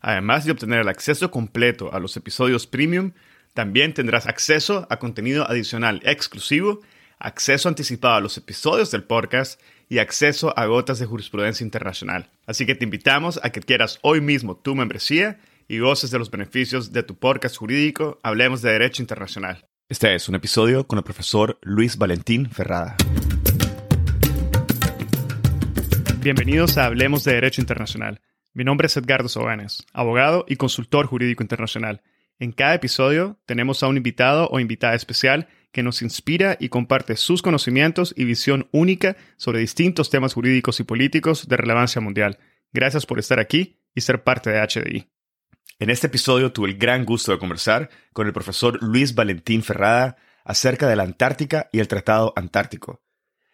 Además de obtener el acceso completo a los episodios premium, también tendrás acceso a contenido adicional exclusivo, acceso anticipado a los episodios del podcast y acceso a gotas de jurisprudencia internacional. Así que te invitamos a que quieras hoy mismo tu membresía y goces de los beneficios de tu podcast jurídico Hablemos de Derecho Internacional. Este es un episodio con el profesor Luis Valentín Ferrada. Bienvenidos a Hablemos de Derecho Internacional mi nombre es Edgardo Sobanes, abogado y consultor jurídico internacional. En cada episodio tenemos a un invitado o invitada especial que nos inspira y comparte sus conocimientos y visión única sobre distintos temas jurídicos y políticos de relevancia mundial. Gracias por estar aquí y ser parte de HDI. En este episodio tuve el gran gusto de conversar con el profesor Luis Valentín Ferrada acerca de la Antártica y el Tratado Antártico.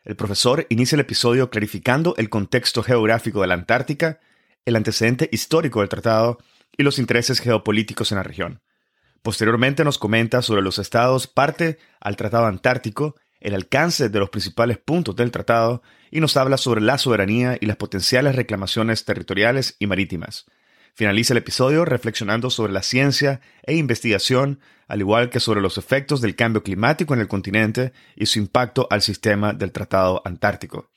El profesor inicia el episodio clarificando el contexto geográfico de la Antártica, el antecedente histórico del tratado y los intereses geopolíticos en la región. Posteriormente nos comenta sobre los estados parte al Tratado Antártico, el alcance de los principales puntos del tratado y nos habla sobre la soberanía y las potenciales reclamaciones territoriales y marítimas. Finaliza el episodio reflexionando sobre la ciencia e investigación, al igual que sobre los efectos del cambio climático en el continente y su impacto al sistema del Tratado Antártico.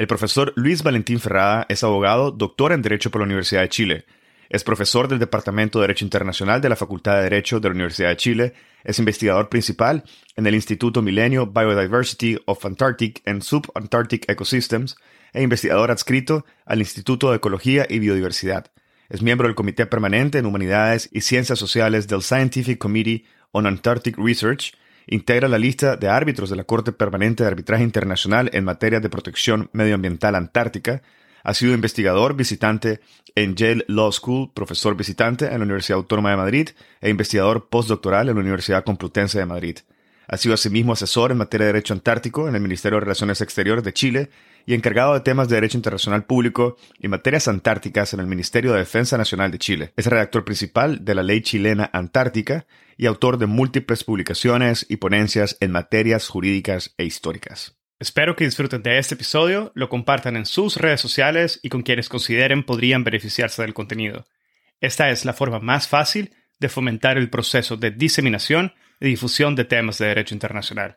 El profesor Luis Valentín Ferrada es abogado, doctor en Derecho por la Universidad de Chile. Es profesor del Departamento de Derecho Internacional de la Facultad de Derecho de la Universidad de Chile. Es investigador principal en el Instituto Milenio Biodiversity of Antarctic and Subantarctic Ecosystems e investigador adscrito al Instituto de Ecología y Biodiversidad. Es miembro del Comité Permanente en Humanidades y Ciencias Sociales del Scientific Committee on Antarctic Research integra la lista de árbitros de la Corte Permanente de Arbitraje Internacional en materia de protección medioambiental antártica, ha sido investigador visitante en Yale Law School, profesor visitante en la Universidad Autónoma de Madrid e investigador postdoctoral en la Universidad Complutense de Madrid. Ha sido asimismo asesor en materia de derecho antártico en el Ministerio de Relaciones Exteriores de Chile y encargado de temas de derecho internacional público y materias antárticas en el Ministerio de Defensa Nacional de Chile. Es redactor principal de la Ley Chilena Antártica y autor de múltiples publicaciones y ponencias en materias jurídicas e históricas. Espero que disfruten de este episodio, lo compartan en sus redes sociales y con quienes consideren podrían beneficiarse del contenido. Esta es la forma más fácil de fomentar el proceso de diseminación y difusión de temas de derecho internacional.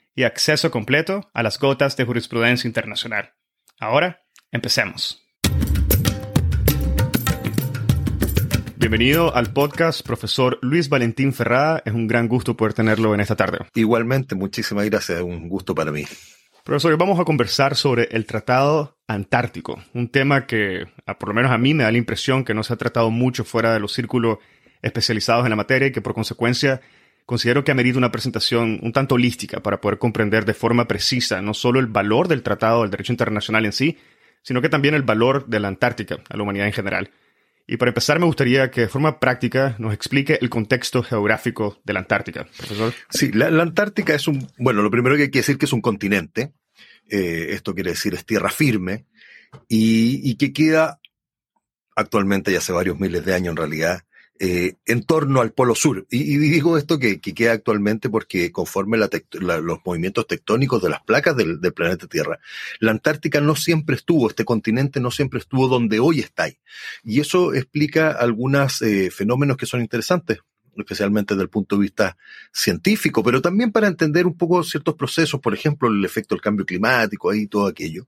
y acceso completo a las gotas de jurisprudencia internacional. Ahora, empecemos. Bienvenido al podcast, profesor Luis Valentín Ferrada. Es un gran gusto poder tenerlo en esta tarde. Igualmente, muchísimas gracias. Es un gusto para mí. Profesor, vamos a conversar sobre el Tratado Antártico, un tema que, por lo menos a mí, me da la impresión que no se ha tratado mucho fuera de los círculos especializados en la materia y que por consecuencia considero que amerita una presentación un tanto holística para poder comprender de forma precisa no solo el valor del Tratado del Derecho Internacional en sí, sino que también el valor de la Antártica a la humanidad en general. Y para empezar, me gustaría que de forma práctica nos explique el contexto geográfico de la Antártica. Sí, la, Antártica es un, bueno, lo primero que hay que decir que es un continente, eh, esto quiere decir es tierra firme, y, que queda actualmente, ya hace varios miles de años en realidad, eh, en torno al Polo Sur. Y, digo esto que, queda actualmente porque conforme los movimientos tectónicos de las placas del, planeta Tierra, la Antártica no siempre estuvo, este continente no siempre estuvo donde hoy está. Y eso explica algunos eh, fenómenos que son interesantes especialmente desde el punto de vista científico, pero también para entender un poco ciertos procesos, por ejemplo, el efecto del cambio climático ahí todo aquello.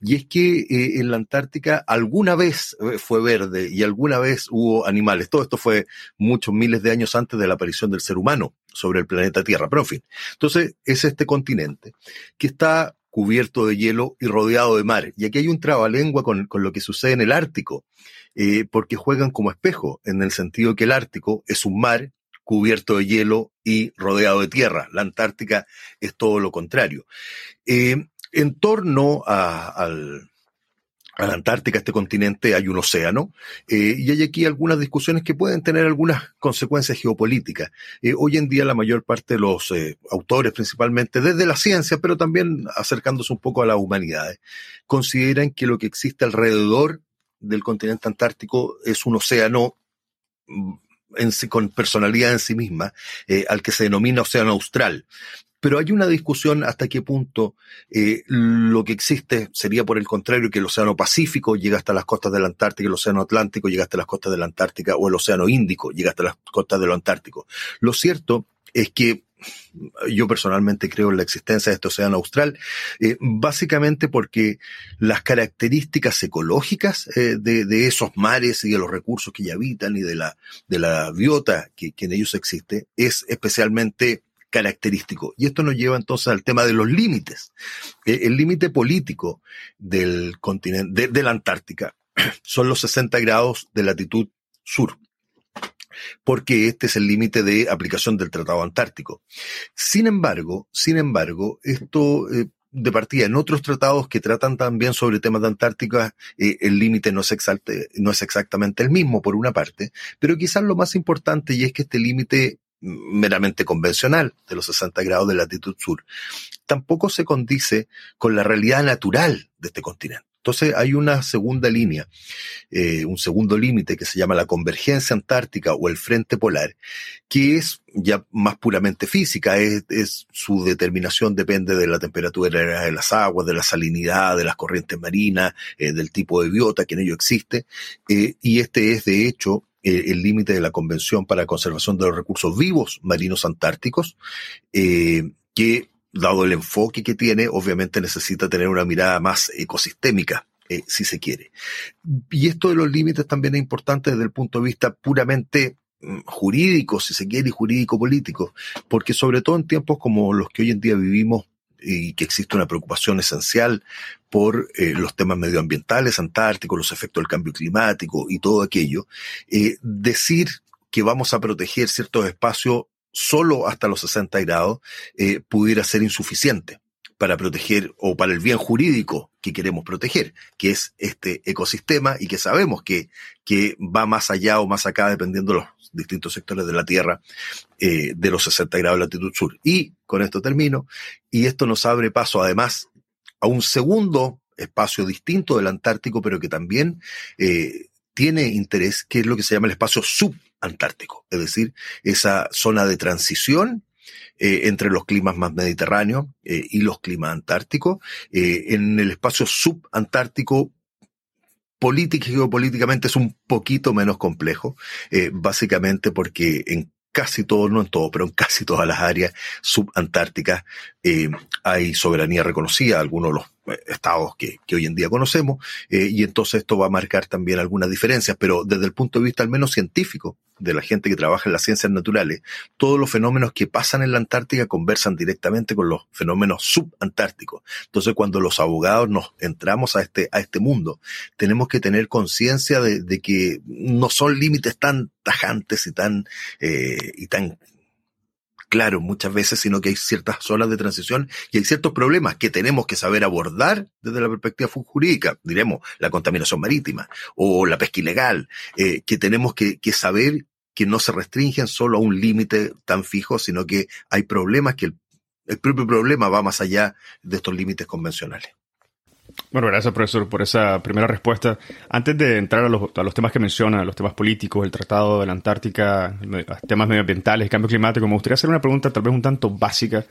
Y es que eh, en la Antártica alguna vez eh, fue verde y alguna vez hubo animales. Todo esto fue muchos miles de años antes de la aparición del ser humano sobre el planeta Tierra, pero en fin. Entonces, es este continente que está cubierto de hielo y rodeado de mar. Y aquí hay un trabalengua con, con lo que sucede en el Ártico eh, porque juegan como espejo, en el sentido que el Ártico es un mar cubierto de hielo y rodeado de tierra. La Antártica es todo lo contrario. Eh, en torno a, la Antártica, este continente, hay un océano, eh, y hay aquí algunas discusiones que pueden tener algunas consecuencias geopolíticas. hoy en día la mayor parte de los autores, principalmente desde la ciencia, pero también acercándose un poco a las humanidades, consideran que lo que existe alrededor del continente antártico es un océano mm, con personalidad en sí misma, eh, al que se denomina océano austral. Pero hay una discusión hasta qué punto eh, lo que existe sería por el contrario que el océano Pacífico llega hasta las costas de la Antártica, el océano Atlántico llega hasta las costas de la Antártica o el océano Índico llega hasta las costas de lo Antártico. Lo cierto es que yo personalmente creo en la existencia de este océano austral, eh, básicamente porque las características ecológicas eh, de, esos mares y de los recursos que ya habitan y de la, de la biota que, en ellos existe es especialmente característico. Y esto nos lleva entonces al tema de los límites. Eh, el límite político del continente, de la Antártica, son los 60 grados de latitud sur porque este es el límite de aplicación del Tratado Antártico. Sin embargo, sin embargo, esto eh, de partida en otros tratados que tratan también sobre temas de Antártica, eh, el límite no, es no es exactamente el mismo, por una parte, pero quizás lo más importante y es que este límite meramente convencional de los 60 grados de latitud sur, tampoco se condice con la realidad natural de este continente. Entonces hay una segunda línea, eh, un segundo límite que se llama la convergencia antártica o el frente polar, que es ya más puramente física, es, su determinación depende de la temperatura de las aguas, de la salinidad, de las corrientes marinas, eh, del tipo de biota que en ello existe, eh, y este es de hecho el límite de la Convención para la Conservación de los Recursos Vivos Marinos Antárticos, que dado el enfoque que tiene, obviamente necesita tener una mirada más ecosistémica, eh, si se quiere. Y esto de los límites también es importante desde el punto de vista puramente mm, jurídico, si se quiere, y jurídico-político, porque sobre todo en tiempos como los que hoy en día vivimos y que existe una preocupación esencial por eh, los temas medioambientales, antárticos, los efectos del cambio climático y todo aquello, eh, decir que vamos a proteger ciertos espacios solo hasta los 60 grados eh, pudiera ser insuficiente para proteger o para el bien jurídico que queremos proteger, que es este ecosistema y que sabemos que, que va más allá o más acá dependiendo de los distintos sectores de la Tierra eh, de los 60 grados de latitud sur. Y con esto termino, y esto nos abre paso además a un segundo espacio distinto del Antártico, pero que también eh, tiene interés, que es lo que se llama el espacio subantártico, es decir, esa zona de transición eh, entre los climas más mediterráneos eh, y los climas antárticos. Eh, en el espacio subantártico política y geopolíticamente es un poquito menos complejo, básicamente porque en casi todo, no en todo, pero en casi todas las áreas subantárticas hay soberanía reconocida, algunos los estados que, hoy en día conocemos, eh, y entonces esto va a marcar también algunas diferencias, pero desde el punto de vista al menos científico, de la gente que trabaja en las ciencias naturales, todos los fenómenos que pasan en la Antártica conversan directamente con los fenómenos subantárticos. Entonces, cuando los abogados nos entramos a este, a este mundo, tenemos que tener conciencia de, de, que no son límites tan tajantes y tan, eh, y tan claros muchas veces, sino que hay ciertas zonas de transición y hay ciertos problemas que tenemos que saber abordar desde la perspectiva jurídica, diremos la contaminación marítima o la pesca ilegal, eh, que tenemos que, saber que no se restringen solo a un límite tan fijo, sino que hay problemas que el propio problema va más allá de estos límites convencionales. Bueno, gracias profesor por esa primera respuesta. Antes de entrar a los, a los temas que menciona, los temas políticos, el Tratado de la Antártica, temas medioambientales, cambio climático, me gustaría hacer una pregunta tal vez un tanto básica,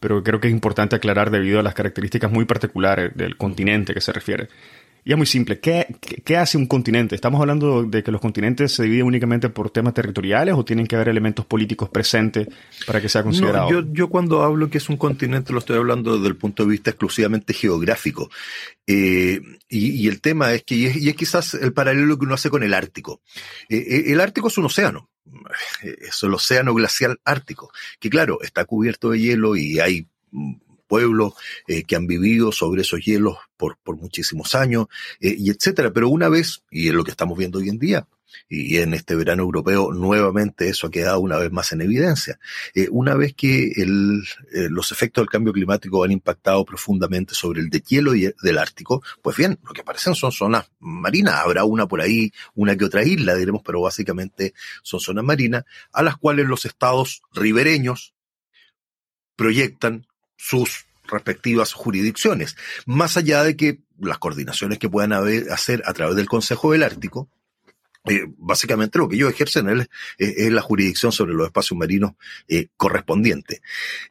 pero creo que es importante aclarar debido a las características muy particulares del continente que se refiere. Y es muy simple. ¿Qué, ¿Qué, hace un continente? ¿Estamos hablando de que los continentes se dividen únicamente por temas territoriales o tienen que haber elementos políticos presentes para que sea considerado? yo, yo, cuando hablo que es un continente lo estoy hablando desde el punto de vista exclusivamente geográfico. Eh, y, y, el tema es que, y es, quizás el paralelo que uno hace con el Ártico. Eh, eh, el Ártico es un océano. Es el océano glacial ártico, que claro, está cubierto de hielo y hay pueblos eh, que han vivido sobre esos hielos por, por muchísimos años, eh, y etcétera. Pero una vez, y es lo que estamos viendo hoy en día, y en este verano europeo nuevamente eso ha quedado una vez más en evidencia. Eh, una vez que los efectos del cambio climático han impactado profundamente sobre el deshielo del Ártico, pues bien, lo que aparecen son zonas marinas. Habrá una por ahí, una que otra isla, diremos, pero básicamente son zonas marinas a las cuales los estados ribereños proyectan sus respectivas jurisdicciones, más allá de que las coordinaciones que puedan hacer a través del Consejo del Ártico, eh, básicamente lo que ellos ejercen es, es, la jurisdicción sobre los espacios marinos eh, correspondientes.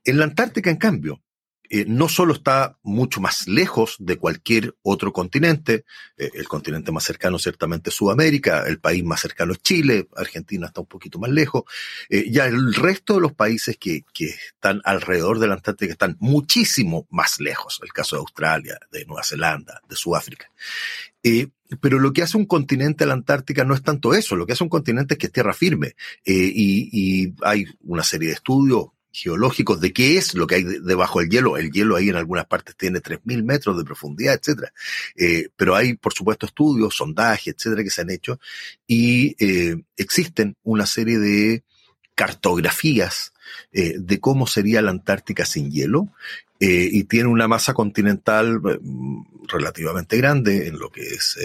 En la Antártica, en cambio, eh, no solo está mucho más lejos de cualquier otro continente, eh, el continente más cercano ciertamente es Sudamérica, el país más cercano es Chile, Argentina está un poquito más lejos, eh, ya el resto de los países que, están alrededor de la Antártica están muchísimo más lejos, el caso de Australia, de Nueva Zelanda, de Sudáfrica. Pero lo que hace un continente a la Antártica no es tanto eso, lo que hace un continente es que es tierra firme. y, hay una serie de estudios geológicos de qué es lo que hay debajo del hielo. El hielo ahí en algunas partes tiene 3.000 metros de profundidad, etcétera. Eh, pero hay, por supuesto, estudios, sondajes, etcétera, que se han hecho y eh, existen una serie de cartografías eh, de cómo sería la Antártica sin hielo y tiene una masa continental relativamente grande en lo que es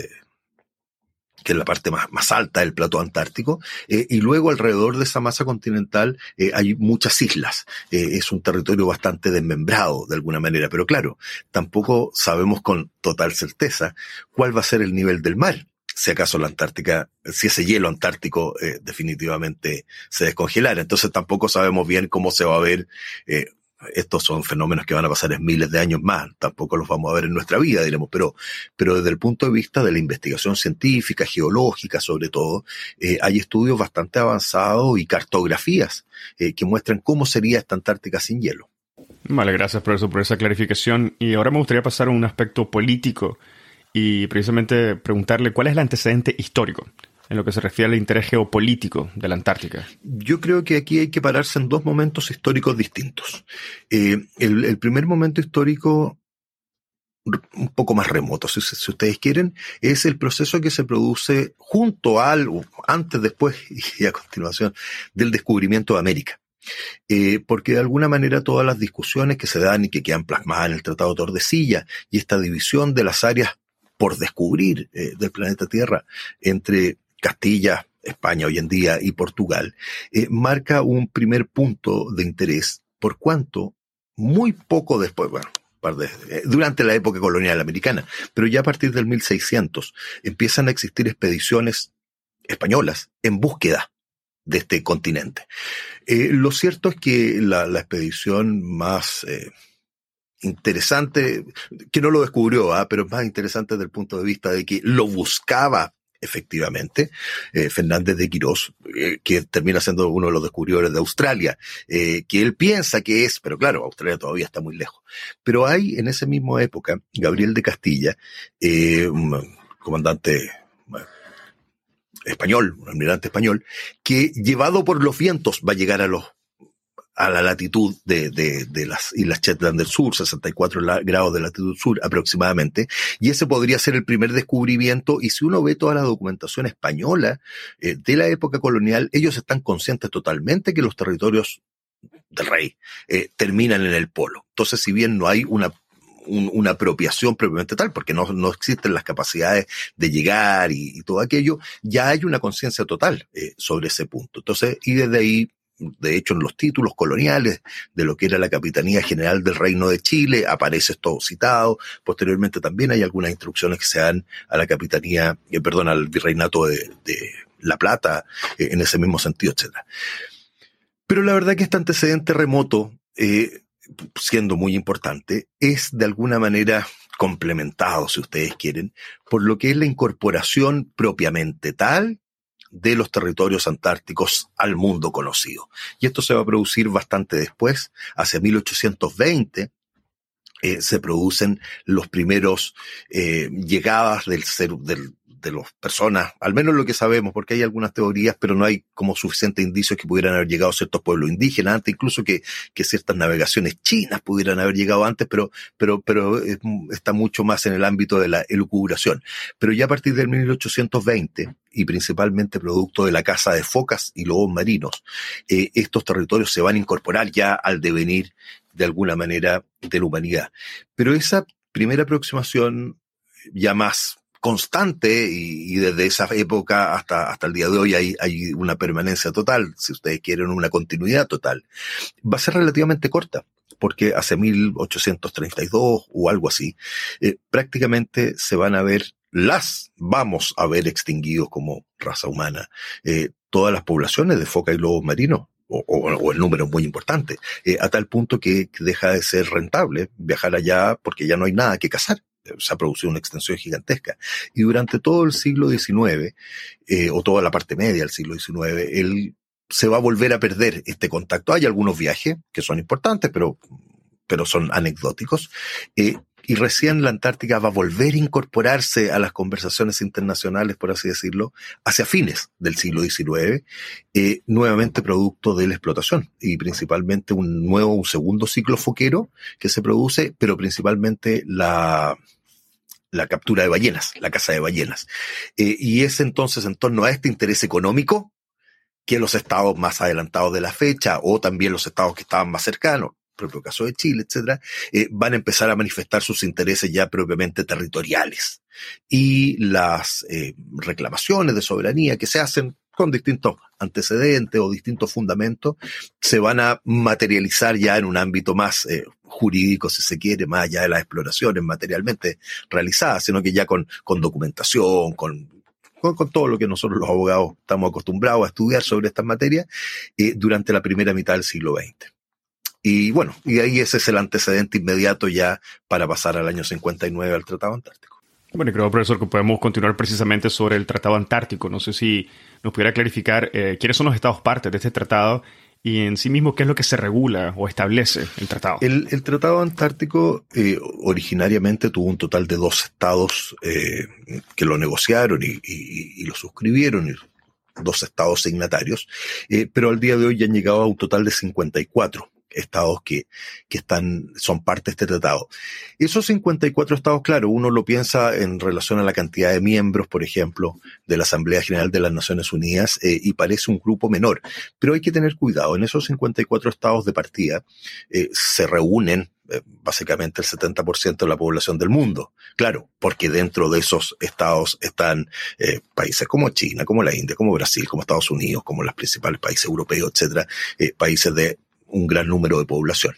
que es la parte más, más alta del plato antártico, eh, y luego alrededor de esa masa continental eh, hay muchas islas. Eh, es un territorio bastante desmembrado de alguna manera, pero claro, tampoco sabemos con total certeza cuál va a ser el nivel del mar. Si acaso la Antártica, si ese hielo antártico definitivamente se descongelara. Entonces tampoco sabemos bien cómo se va a ver estos son fenómenos que van a pasar en miles de años más, tampoco los vamos a ver en nuestra vida, diremos, pero, pero desde el punto de vista de la investigación científica, geológica sobre todo, eh, hay estudios bastante avanzados y cartografías eh, que muestran cómo sería esta Antártica sin hielo. Vale, gracias profesor por esa clarificación. Y ahora me gustaría pasar a un aspecto político y precisamente preguntarle cuál es el antecedente histórico en lo que se refiere al interés geopolítico de la Antártica? Yo creo que aquí hay que pararse en dos momentos históricos distintos. Eh, el, primer momento histórico un poco más remoto, si, ustedes quieren, es el proceso que se produce junto al, antes, después y a continuación del descubrimiento de América. Eh, porque de alguna manera todas las discusiones que se dan y que quedan plasmadas en el Tratado de Tordesillas y esta división de las áreas por descubrir eh, del planeta Tierra entre Castilla, España hoy en día y Portugal, eh, marca un primer punto de interés, por cuanto muy poco después, bueno, eh, durante la época colonial americana, pero ya a partir del 1600 empiezan a existir expediciones españolas en búsqueda de este continente. Eh, lo cierto es que la, expedición más interesante, que no lo descubrió, ¿ah? pero más interesante desde el punto de vista de que lo buscaba efectivamente, eh, Fernández de Quirós, eh, que termina siendo uno de los descubridores de Australia, eh, que él piensa que es, pero claro, Australia todavía está muy lejos. Pero hay en esa misma época Gabriel de Castilla, un comandante español, un almirante español, que llevado por los vientos va a llegar a los a la latitud de, de, de, las Islas Shetland del Sur, 64 grados de latitud sur aproximadamente, y ese podría ser el primer descubrimiento, y si uno ve toda la documentación española eh, de la época colonial, ellos están conscientes totalmente que los territorios del rey, eh, terminan en el polo. Entonces, si bien no hay una una apropiación propiamente tal, porque no, no, existen las capacidades de llegar y, todo aquello, ya hay una conciencia total eh, sobre ese punto. Entonces, y desde ahí de hecho, en los títulos coloniales de lo que era la Capitanía General del Reino de Chile, aparece esto citado. Posteriormente también hay algunas instrucciones que se dan a la Capitanía, eh, perdón, al Virreinato de, La Plata, eh, en ese mismo sentido, etc. Pero la verdad que este antecedente remoto, eh, siendo muy importante, es de alguna manera complementado, si ustedes quieren, por lo que es la incorporación propiamente tal de los territorios antárticos al mundo conocido. Y esto se va a producir bastante después, hacia 1820, eh, se producen los primeros eh, llegadas del, del, de las personas, al menos lo que sabemos, porque hay algunas teorías, pero no hay como suficientes indicios que pudieran haber llegado ciertos pueblos indígenas antes, incluso que, que ciertas navegaciones chinas pudieran haber llegado antes, pero, pero, pero está mucho más en el ámbito de la elucubración. Pero ya a partir del 1820, y principalmente producto de la caza de focas y lobos marinos, eh, estos territorios se van a incorporar ya al devenir de alguna manera de la humanidad. Pero esa primera aproximación ya más constante y, desde esa época hasta, hasta el día de hoy hay, hay una permanencia total, si ustedes quieren una continuidad total. Va a ser relativamente corta porque hace 1832 o algo así, eh, prácticamente se van a ver las vamos a ver extinguidos como raza humana. Eh, todas las poblaciones de foca y lobos marinos, o, el número muy importante, eh, a tal punto que deja de ser rentable viajar allá porque ya no hay nada que cazar se ha producido una extensión gigantesca. Y durante todo el siglo XIX, eh, o toda la parte media del siglo XIX, él se va a volver a perder este contacto. Hay algunos viajes que son importantes, pero, pero son anecdóticos. Eh, y recién la Antártica va a volver a incorporarse a las conversaciones internacionales, por así decirlo, hacia fines del siglo XIX, eh, nuevamente producto de la explotación y principalmente un nuevo, un segundo ciclo foquero que se produce, pero principalmente la, la captura de ballenas, la caza de ballenas. Eh, y es entonces en torno a este interés económico que los estados más adelantados de la fecha o también los estados que estaban más cercanos, propio caso de Chile, etcétera, eh, van a empezar a manifestar sus intereses ya propiamente territoriales. Y las eh, reclamaciones de soberanía que se hacen con distintos antecedentes o distintos fundamentos, se van a materializar ya en un ámbito más eh, jurídico, si se quiere, más allá de las exploraciones materialmente realizadas, sino que ya con, con documentación, con, con, todo lo que nosotros los abogados estamos acostumbrados a estudiar sobre estas materias, durante la primera mitad del siglo XX. Y bueno, y ahí ese es el antecedente inmediato ya para pasar al año 59 al Tratado Antártico. Bueno, creo, profesor, que podemos continuar precisamente sobre el Tratado Antártico. No sé si nos pudiera clarificar eh, quiénes son los estados partes de este tratado y en sí mismo qué es lo que se regula o establece el tratado. El, Tratado Antártico eh, originariamente tuvo un total de dos estados eh, que lo negociaron y, lo suscribieron, y dos estados signatarios, pero al día de hoy ya han llegado a un total de 54 estados que, que están, son parte de este tratado. Esos 54 estados, claro, uno lo piensa en relación a la cantidad de miembros, por ejemplo, de la Asamblea General de las Naciones Unidas, eh, y parece un grupo menor. Pero hay que tener cuidado, en esos 54 estados de partida eh, se reúnen eh, básicamente el 70% de la población del mundo. Claro, porque dentro de esos estados están países como China, como la India, como Brasil, como Estados Unidos, como los principales países europeos, etcétera, países de un gran número de población.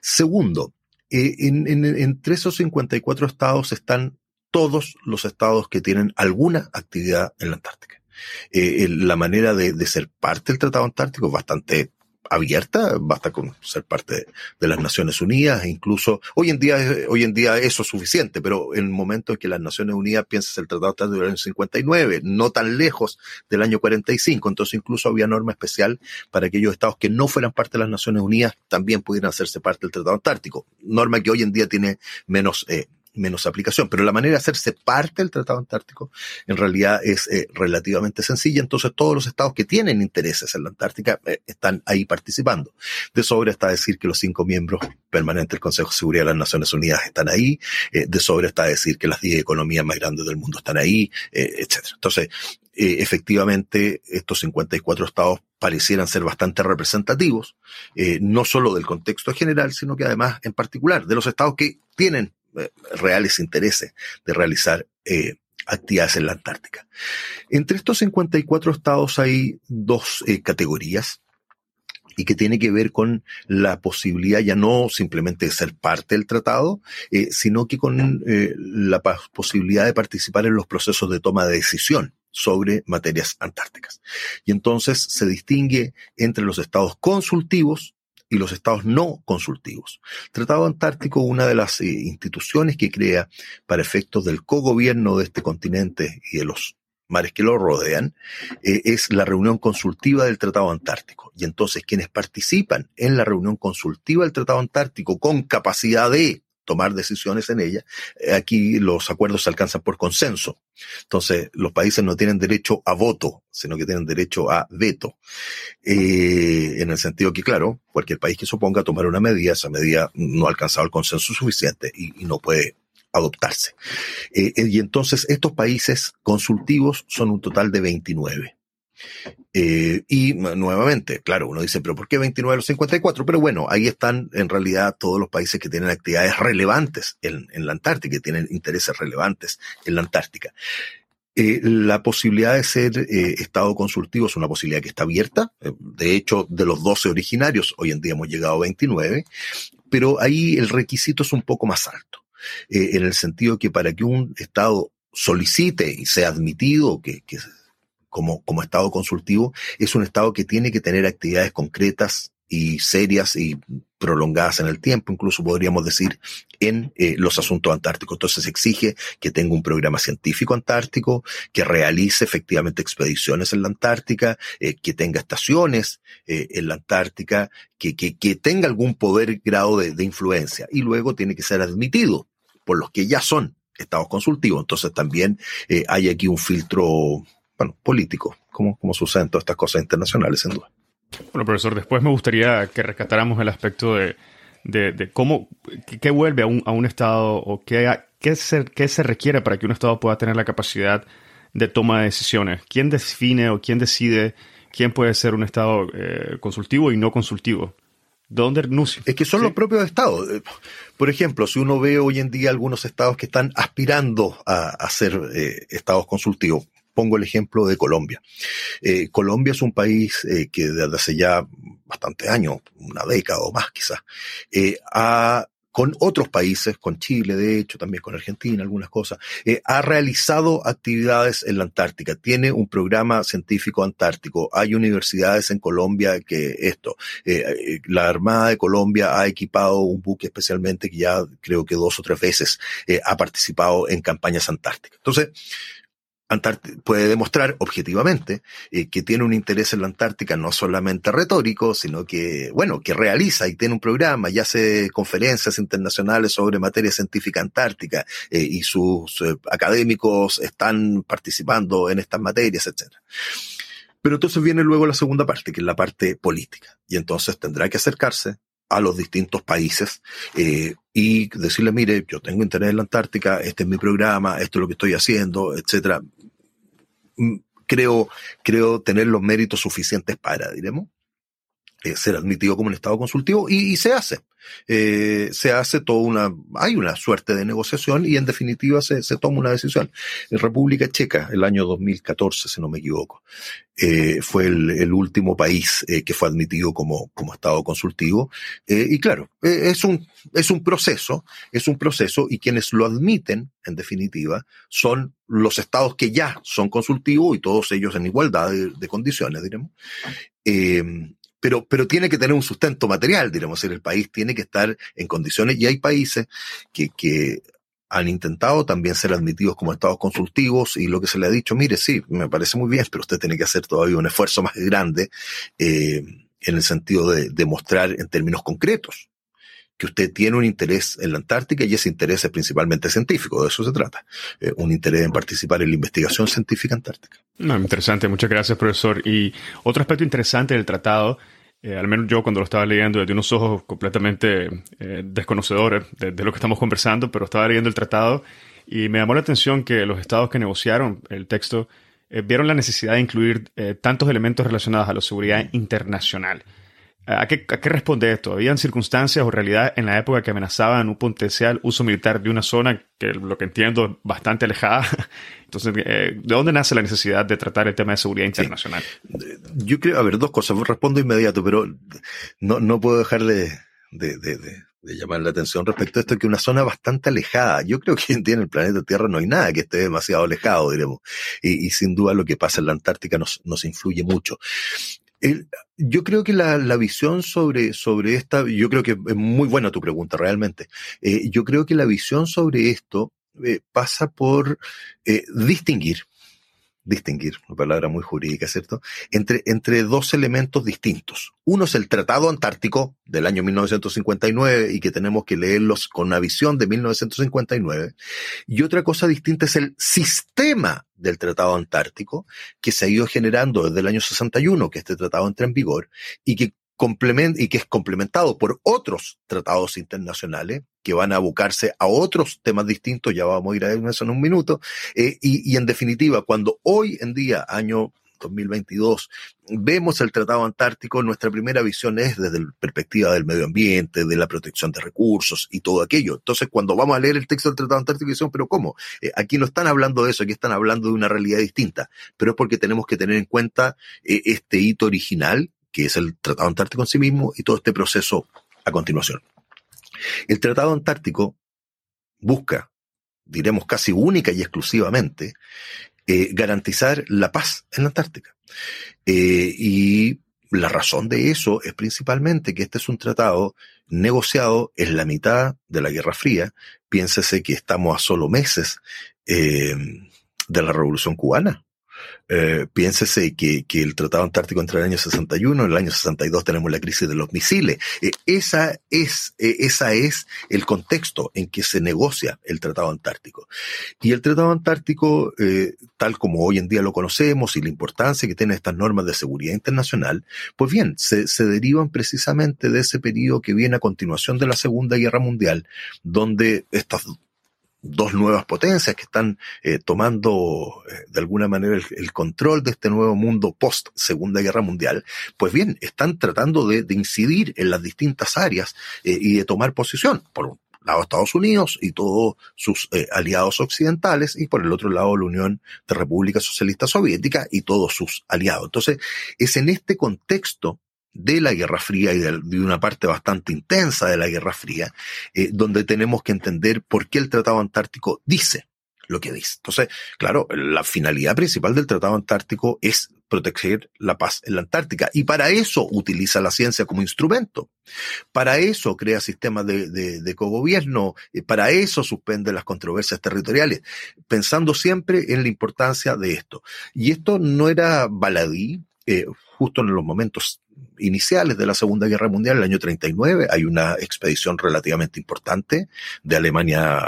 Segundo, eh, en, entre esos 54 estados están todos los estados que tienen alguna actividad en la Antártica. Eh, la manera de, de, ser parte del Tratado Antártico es bastante abierta, basta con ser parte de las Naciones Unidas, e incluso hoy en día, hoy en día eso es suficiente, pero en el momento en que las Naciones Unidas piensas el Tratado del año 59, no tan lejos del año 45, entonces incluso había norma especial para aquellos estados que no fueran parte de las Naciones Unidas también pudieran hacerse parte del Tratado Antártico, norma que hoy en día tiene menos eh, menos aplicación. Pero la manera de hacerse parte del Tratado Antártico en realidad es eh, relativamente sencilla. Entonces todos los estados que tienen intereses en la Antártica eh, están ahí participando. De sobra está decir que los cinco miembros permanentes del Consejo de Seguridad de las Naciones Unidas están ahí. Eh, de sobra está decir que las 10 economías más grandes del mundo están ahí, etc. Entonces, efectivamente estos 54 estados parecieran ser bastante representativos, no solo del contexto general, sino que además en particular de los estados que tienen reales intereses de realizar actividades en la Antártica. Entre estos 54 estados hay dos categorías y que tiene que ver con la posibilidad ya no simplemente de ser parte del tratado, sino que con la posibilidad de participar en los procesos de toma de decisión sobre materias antárticas. Y entonces se distingue entre los estados consultivos y los estados no consultivos. Tratado Antártico, una de las eh, instituciones que crea para efectos del cogobierno de este continente y de los mares que lo rodean, eh, es la reunión consultiva del Tratado Antártico. Y entonces quienes participan en la reunión consultiva del Tratado Antártico con capacidad de tomar decisiones en ella, eh, aquí los acuerdos se alcanzan por consenso. Entonces, los países no tienen derecho a voto, sino que tienen derecho a veto. Eh, en el sentido que, claro, cualquier país que se oponga a tomar una medida, esa medida no ha alcanzado el consenso suficiente y, no puede adoptarse. Eh, y entonces, estos países consultivos son un total de 29. Eh, y nuevamente, claro, uno dice, pero ¿por qué 29 de los 54? Pero bueno, ahí están en realidad todos los países que tienen actividades relevantes en, la Antártica, que tienen intereses relevantes en la Antártica. Eh, la posibilidad de ser eh, Estado consultivo es una posibilidad que está abierta. De hecho, de los 12 originarios, hoy en día hemos llegado a 29, pero ahí el requisito es un poco más alto, en el sentido que para que un Estado solicite y sea admitido, que, que como, como Estado consultivo, es un Estado que tiene que tener actividades concretas y serias y prolongadas en el tiempo, incluso podríamos decir, en eh, los asuntos antárticos. Entonces exige que tenga un programa científico antártico, que realice efectivamente expediciones en la Antártica, eh, que tenga estaciones eh, en la Antártica, que, que, que, tenga algún poder grado de, de influencia y luego tiene que ser admitido por los que ya son estados consultivos. Entonces también hay aquí un filtro bueno, político, como, como suceden todas estas cosas internacionales, sin duda. Bueno, profesor, después me gustaría que rescatáramos el aspecto de, de, cómo, qué vuelve a un, a un Estado o qué, qué, se, qué se requiere para que un Estado pueda tener la capacidad de toma de decisiones. ¿Quién define o quién decide quién puede ser un Estado eh, consultivo y no consultivo? ¿Dónde renuncio? Es que son los propios estados. Eh, por ejemplo, si uno ve hoy en día algunos estados que están aspirando a, ser eh, estados consultivos, pongo el ejemplo de Colombia. Eh, Colombia es un país eh, que desde hace ya bastantes años, una década o más quizás, eh, ha con otros países, con Chile, de hecho, también con Argentina, algunas cosas, ha realizado actividades en la Antártica, tiene un programa científico antártico, hay universidades en Colombia que esto, la Armada de Colombia ha equipado un buque especialmente que ya creo que dos o tres veces ha participado en campañas antárticas. Entonces, puede demostrar objetivamente eh, que tiene un interés en la Antártica no solamente retórico, sino que, bueno, que realiza y tiene un programa y hace conferencias internacionales sobre materia científica antártica eh, y sus eh, académicos están participando en estas materias, etc. Pero entonces viene luego la segunda parte, que es la parte política. Y entonces tendrá que acercarse a los distintos países eh, y decirle, mire, yo tengo interés en la Antártica, este es mi programa, esto es lo que estoy haciendo, etcétera. Mm, creo, creo tener los méritos suficientes para, diremos, eh, ser admitido como un Estado consultivo y se hace. Eh, se hace toda una, hay una suerte de negociación y en definitiva se, se toma una decisión. En República Checa, el año 2014, si no me equivoco, eh, fue el, último país que fue admitido como, como Estado consultivo. Y claro, es, un, es un proceso, es un proceso y quienes lo admiten, en definitiva, son los estados que ya son consultivos y todos ellos en igualdad de, de condiciones, diremos. Pero, pero tiene que tener un sustento material, diremos, el país tiene que estar en condiciones y hay países que, que han intentado también ser admitidos como estados consultivos y lo que se le ha dicho, mire, sí, me parece muy bien, pero usted tiene que hacer todavía un esfuerzo más grande eh, en el sentido de demostrar en términos concretos que usted tiene un interés en la Antártica y ese interés es principalmente científico, de eso se trata, eh, un interés en participar en la investigación científica antártica. No, interesante, muchas gracias profesor. Y otro aspecto interesante del tratado eh, al menos yo cuando lo estaba leyendo desde unos ojos completamente eh, desconocedores de, lo que estamos conversando, pero estaba leyendo el tratado y me llamó la atención que los estados que negociaron el texto vieron la necesidad de incluir tantos elementos relacionados a la seguridad internacional. ¿A qué, ¿A qué, responde esto? ¿Habían circunstancias o realidad en la época que amenazaban un potencial uso militar de una zona que, lo que entiendo, es bastante alejada? Entonces, ¿de dónde nace la necesidad de tratar el tema de seguridad internacional? Sí. Yo creo, a ver, dos cosas. Respondo inmediato, pero no, no puedo dejar de, de, de, de llamar la atención respecto a esto, que una zona bastante alejada. Yo creo que en el planeta Tierra no hay nada que esté demasiado alejado, diremos. Y, y sin duda lo que pasa en la Antártica nos, nos influye mucho. Yo creo que la, la, visión sobre, sobre esta, yo creo que es muy buena tu pregunta realmente. Eh, yo creo que la visión sobre esto eh, pasa por eh, distinguir distinguir, una palabra muy jurídica, ¿cierto? Entre, entre dos elementos distintos. Uno es el Tratado Antártico del año 1959 y que tenemos que leerlos con una visión de 1959. Y otra cosa distinta es el sistema del Tratado Antártico que se ha ido generando desde el año 61, que este tratado entra en vigor y que y que es complementado por otros tratados internacionales que van a abocarse a otros temas distintos, ya vamos a ir a eso en un minuto, eh, y, y en definitiva, cuando hoy en día, año 2022, vemos el Tratado Antártico, nuestra primera visión es desde la perspectiva del medio ambiente, de la protección de recursos y todo aquello. Entonces, cuando vamos a leer el texto del Tratado Antártico, decimos, pero ¿cómo? Eh, aquí no están hablando de eso, aquí están hablando de una realidad distinta, pero es porque tenemos que tener en cuenta eh, este hito original que es el Tratado Antártico en sí mismo, y todo este proceso a continuación. El Tratado Antártico busca, diremos casi única y exclusivamente, eh, garantizar la paz en la Antártica. Eh, y la razón de eso es principalmente que este es un tratado negociado en la mitad de la Guerra Fría. Piénsese que estamos a solo meses eh, de la Revolución Cubana. Eh, piénsese que, el Tratado Antártico entre el año 61 y el año 62 tenemos la crisis de los misiles. Eh, esa, es, eh, esa es el contexto en que se negocia el Tratado Antártico. Y el Tratado Antártico, eh, tal como hoy en día lo conocemos y la importancia que tienen estas normas de seguridad internacional, pues bien, se, se derivan precisamente de ese periodo que viene a continuación de la Segunda Guerra Mundial, donde estas dos nuevas potencias que están eh, tomando eh, de alguna manera el, control de este nuevo mundo post Segunda Guerra Mundial, pues bien, están tratando de, de incidir en las distintas áreas eh, y de tomar posición. Por un lado Estados Unidos y todos sus eh, aliados occidentales y por el otro lado la Unión de República Socialista Soviética y todos sus aliados. Entonces, es en este contexto de la Guerra Fría y de, una parte bastante intensa de la Guerra Fría, eh, donde tenemos que entender por qué el Tratado Antártico dice lo que dice. Entonces, claro, la finalidad principal del Tratado Antártico es proteger la paz en la Antártica y para eso utiliza la ciencia como instrumento. Para eso crea sistemas de, de, de cogobierno, y para eso suspende las controversias territoriales, pensando siempre en la importancia de esto. Y esto no era baladí, eh, justo en los momentos iniciales de la Segunda Guerra Mundial, el año 39, hay una expedición relativamente importante de Alemania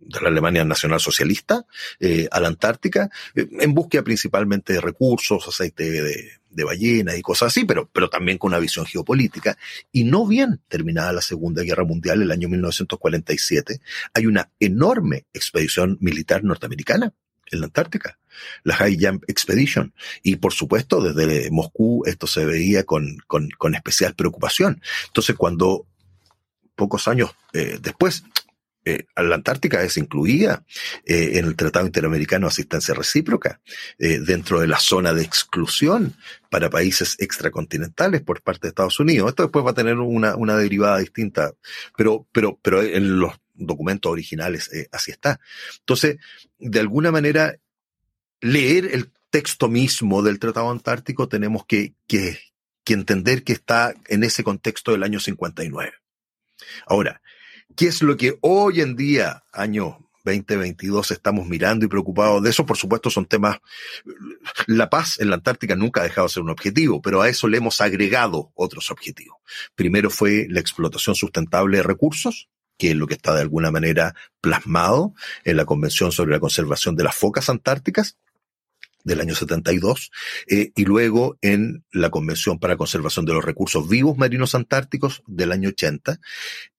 de la Alemania Nacional Socialista eh, a la Antártica, eh, en búsqueda principalmente de recursos, aceite de, de, ballena y cosas así, pero, pero también con una visión geopolítica. Y no bien terminada la Segunda Guerra Mundial, el año 1947, hay una enorme expedición militar norteamericana en la Antártica, la High Jump Expedition. Y por supuesto, desde Moscú esto se veía con, con, especial preocupación. Entonces, cuando pocos años eh, después, eh, la Antártica es incluida eh, en el Tratado Interamericano de Asistencia Recíproca, eh, dentro de la zona de exclusión para países extracontinentales por parte de Estados Unidos. Esto después va a tener una, una derivada distinta, pero, pero, pero en los documentos originales eh, así está. Entonces, de alguna manera, leer el texto mismo del Tratado Antártico tenemos que, que, que entender que está en ese contexto del año 59. Ahora, ¿qué es lo que hoy en día, año 2022 estamos mirando y preocupados de eso. Por supuesto, son temas. La paz en la Antártica nunca ha dejado de ser un objetivo, pero a eso le hemos agregado otros objetivos. Primero fue la explotación sustentable de recursos, que es lo que está de alguna manera plasmado en la Convención sobre la Conservación de las Focas Antárticas del año 72, eh, y luego en la Convención para Conservación de los Recursos Vivos Marinos Antárticos del año 80.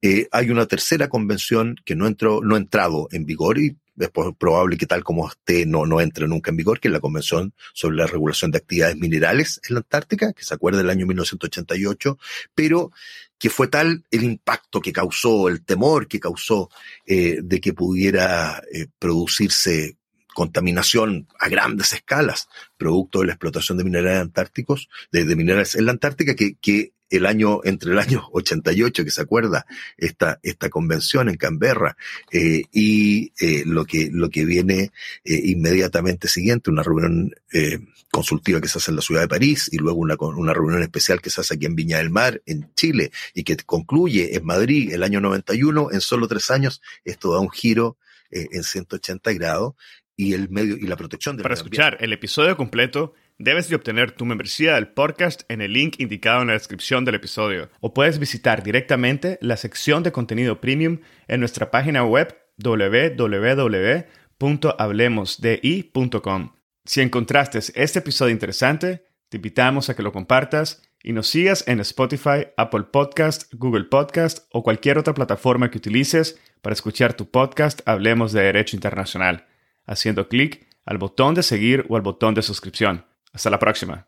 Eh, hay una tercera convención que no entró, no ha entrado en vigor y es probable que tal como esté no, no entre nunca en vigor, que es la Convención sobre la Regulación de Actividades Minerales en la Antártica, que se acuerda del año 1988, pero que fue tal el impacto que causó, el temor que causó eh, de que pudiera eh, producirse contaminación a grandes escalas, producto de la explotación de minerales antárticos, de, minerales en la Antártica, que, que el año, entre el año 88, que se acuerda, esta, esta convención en Canberra, eh, y eh, lo, que, lo que viene eh, inmediatamente siguiente, una reunión eh, consultiva que se hace en la ciudad de París, y luego una, una reunión especial que se hace aquí en Viña del Mar, en Chile, y que concluye en Madrid el año 91, en solo tres años, esto da un giro en 180 grados, y el medio y la protección del Para escuchar el episodio completo, debes de obtener tu membresía del podcast en el link indicado en la descripción del episodio o puedes visitar directamente la sección de contenido premium en nuestra página web www.hablemosdi.com. Si encontraste este episodio interesante, te invitamos a que lo compartas y nos sigas en Spotify, Apple Podcast, Google Podcast o cualquier otra plataforma que utilices para escuchar tu podcast Hablemos de Derecho Internacional, haciendo clic al botón de seguir o al botón de suscripción. Hasta la próxima.